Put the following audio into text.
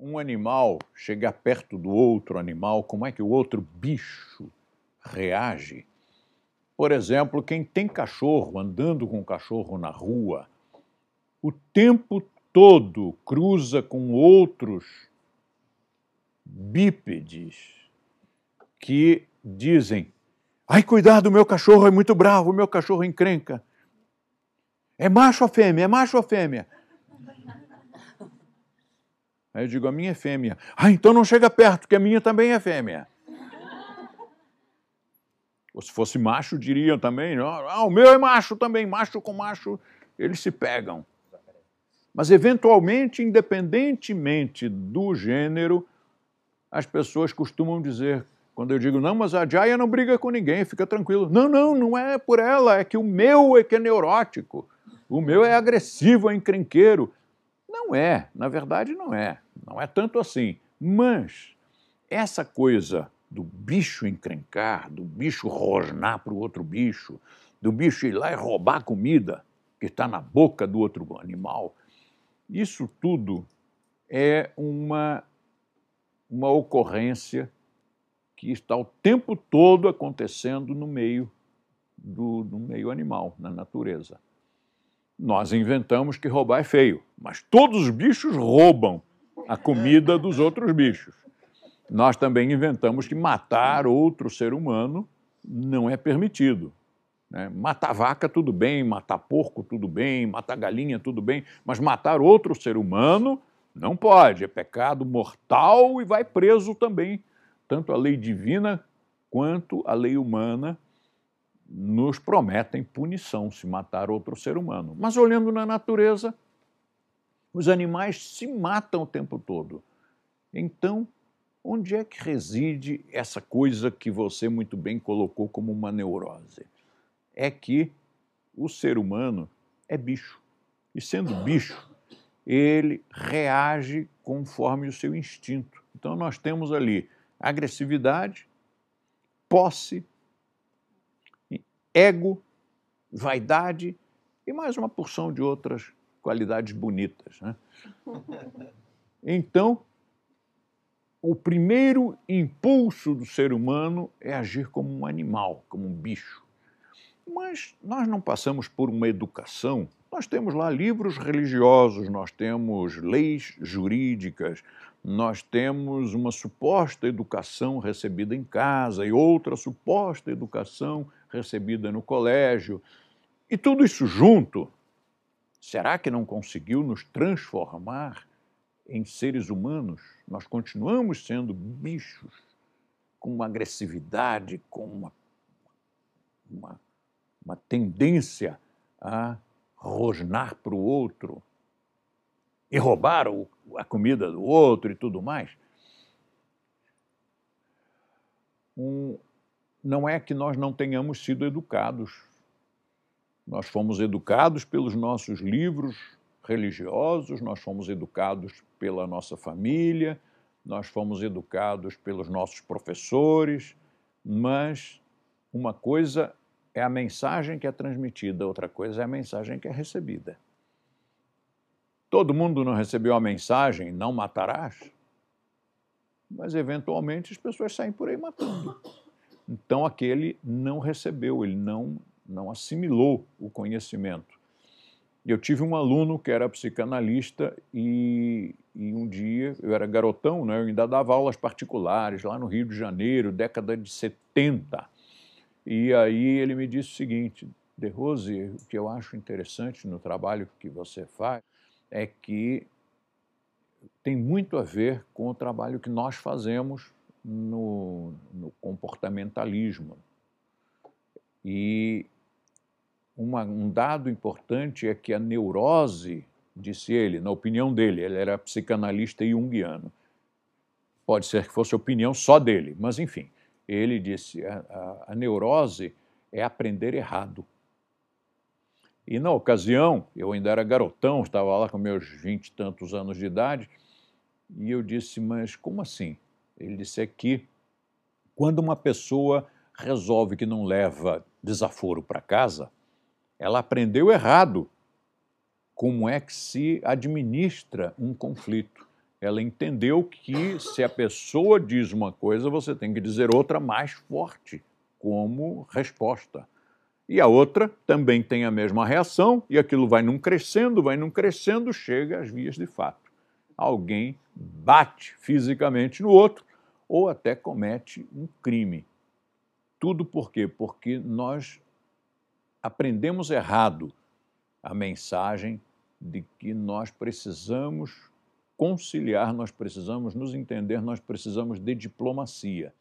um animal chegar perto do outro animal, como é que o outro bicho reage. Por exemplo, quem tem cachorro, andando com o cachorro na rua, o tempo todo cruza com outros bípedes que dizem: ai, cuidado, meu cachorro é muito bravo, meu cachorro encrenca. É macho ou fêmea? É macho ou fêmea? Aí eu digo, a minha é fêmea. Ah, então não chega perto, que a minha também é fêmea. Ou se fosse macho, diriam também, ah, o meu é macho também, macho com macho, eles se pegam. Mas, eventualmente, independentemente do gênero, as pessoas costumam dizer, quando eu digo, não, mas a Jaya não briga com ninguém, fica tranquilo. Não, não, não é por ela, é que o meu é que é neurótico. O meu é agressivo, é encrenqueiro. Não é, na verdade não é. Não é tanto assim. Mas essa coisa do bicho encrencar, do bicho rosnar para o outro bicho, do bicho ir lá e roubar a comida que está na boca do outro animal, isso tudo é uma, uma ocorrência que está o tempo todo acontecendo no meio do, do meio animal, na natureza. Nós inventamos que roubar é feio, mas todos os bichos roubam a comida dos outros bichos. Nós também inventamos que matar outro ser humano não é permitido. Né? Matar vaca, tudo bem, matar porco, tudo bem, matar galinha, tudo bem, mas matar outro ser humano não pode, é pecado mortal e vai preso também. Tanto a lei divina quanto a lei humana nos prometem punição se matar outro ser humano. Mas olhando na natureza, os animais se matam o tempo todo. Então, onde é que reside essa coisa que você muito bem colocou como uma neurose? É que o ser humano é bicho. E sendo bicho, ele reage conforme o seu instinto. Então, nós temos ali agressividade, posse, ego, vaidade e mais uma porção de outras qualidades bonitas. Né? Então, o primeiro impulso do ser humano é agir como um animal, como um bicho. Mas nós não passamos por uma educação. Nós temos lá livros religiosos, nós temos leis jurídicas, nós temos uma suposta educação recebida em casa e outra suposta educação recebida no colégio. E tudo isso junto, será que não conseguiu nos transformar em seres humanos? Nós continuamos sendo bichos com uma agressividade, com uma, uma, uma tendência a rosnar para o outro e roubar o, a comida do outro e tudo mais. Um, não é que nós não tenhamos sido educados. Nós fomos educados pelos nossos livros religiosos, nós fomos educados pela nossa família, nós fomos educados pelos nossos professores, mas uma coisa é a mensagem que é transmitida, outra coisa é a mensagem que é recebida. Todo mundo não recebeu a mensagem, não matarás, mas eventualmente as pessoas saem por aí matando. Então aquele não recebeu, ele não, não assimilou o conhecimento. Eu tive um aluno que era psicanalista e, e, um dia, eu era garotão, né, eu ainda dava aulas particulares lá no Rio de Janeiro, década de 70. E aí ele me disse o seguinte, De Rose, o que eu acho interessante no trabalho que você faz é que tem muito a ver com o trabalho que nós fazemos no, no comportamentalismo. E uma, um dado importante é que a neurose, disse ele, na opinião dele, ele era psicanalista junguiano. Pode ser que fosse opinião só dele, mas enfim, ele disse: a, a, a neurose é aprender errado. E na ocasião, eu ainda era garotão, estava lá com meus vinte e tantos anos de idade, e eu disse: Mas como assim? Ele disse que quando uma pessoa resolve que não leva desaforo para casa, ela aprendeu errado como é que se administra um conflito. ela entendeu que se a pessoa diz uma coisa, você tem que dizer outra mais forte como resposta. E a outra também tem a mesma reação, e aquilo vai num crescendo, vai num crescendo, chega às vias de fato. Alguém bate fisicamente no outro ou até comete um crime. Tudo por quê? Porque nós aprendemos errado a mensagem de que nós precisamos conciliar, nós precisamos nos entender, nós precisamos de diplomacia.